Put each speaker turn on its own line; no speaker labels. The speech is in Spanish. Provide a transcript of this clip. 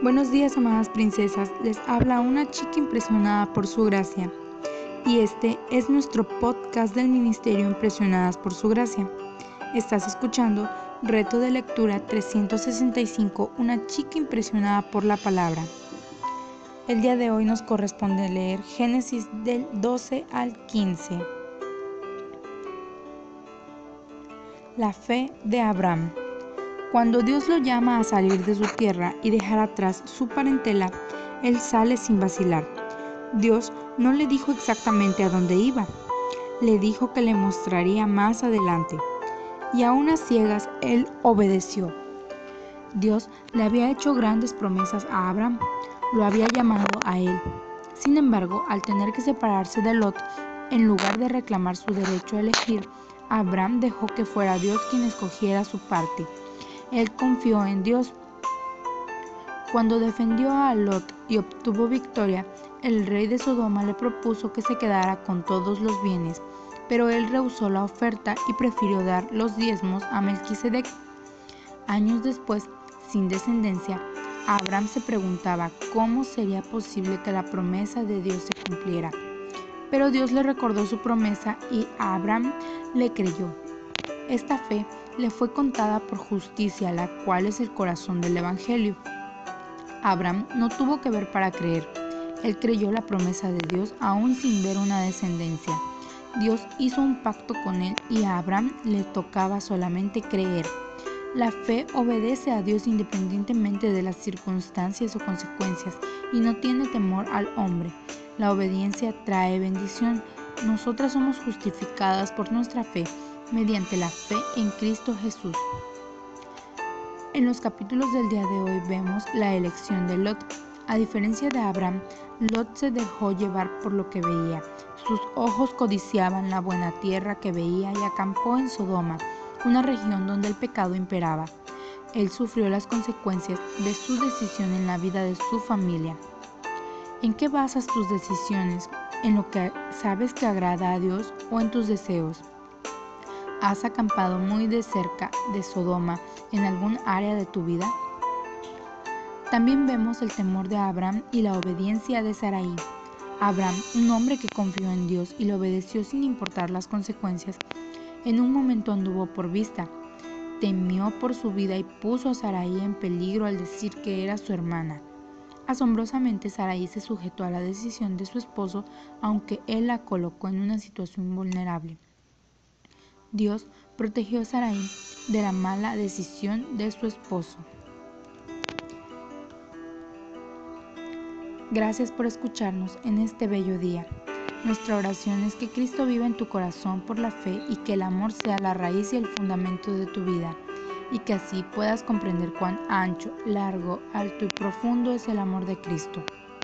Buenos días, amadas princesas. Les habla una chica impresionada por su gracia. Y este es nuestro podcast del Ministerio Impresionadas por su gracia. Estás escuchando Reto de Lectura 365, una chica impresionada por la palabra. El día de hoy nos corresponde leer Génesis del 12 al 15. La fe de Abraham. Cuando Dios lo llama a salir de su tierra y dejar atrás su parentela, él sale sin vacilar. Dios no le dijo exactamente a dónde iba, le dijo que le mostraría más adelante. Y a unas ciegas él obedeció. Dios le había hecho grandes promesas a Abraham, lo había llamado a él. Sin embargo, al tener que separarse de Lot, en lugar de reclamar su derecho a elegir, Abraham dejó que fuera Dios quien escogiera su parte él confió en Dios. Cuando defendió a Lot y obtuvo victoria, el rey de Sodoma le propuso que se quedara con todos los bienes, pero él rehusó la oferta y prefirió dar los diezmos a Melquisedec. Años después, sin descendencia, Abraham se preguntaba cómo sería posible que la promesa de Dios se cumpliera. Pero Dios le recordó su promesa y Abraham le creyó. Esta fe le fue contada por justicia, la cual es el corazón del Evangelio. Abraham no tuvo que ver para creer. Él creyó la promesa de Dios aún sin ver una descendencia. Dios hizo un pacto con él y a Abraham le tocaba solamente creer. La fe obedece a Dios independientemente de las circunstancias o consecuencias y no tiene temor al hombre. La obediencia trae bendición. Nosotras somos justificadas por nuestra fe mediante la fe en Cristo Jesús. En los capítulos del día de hoy vemos la elección de Lot. A diferencia de Abraham, Lot se dejó llevar por lo que veía. Sus ojos codiciaban la buena tierra que veía y acampó en Sodoma, una región donde el pecado imperaba. Él sufrió las consecuencias de su decisión en la vida de su familia. ¿En qué basas tus decisiones? ¿En lo que sabes que agrada a Dios o en tus deseos? ¿Has acampado muy de cerca de Sodoma en algún área de tu vida? También vemos el temor de Abraham y la obediencia de Sarai. Abraham, un hombre que confió en Dios y le obedeció sin importar las consecuencias, en un momento anduvo por vista. Temió por su vida y puso a Sarai en peligro al decir que era su hermana. Asombrosamente, Sarai se sujetó a la decisión de su esposo, aunque él la colocó en una situación vulnerable. Dios protegió a Sarai de la mala decisión de su esposo. Gracias por escucharnos en este bello día. Nuestra oración es que Cristo viva en tu corazón por la fe y que el amor sea la raíz y el fundamento de tu vida, y que así puedas comprender cuán ancho, largo, alto y profundo es el amor de Cristo.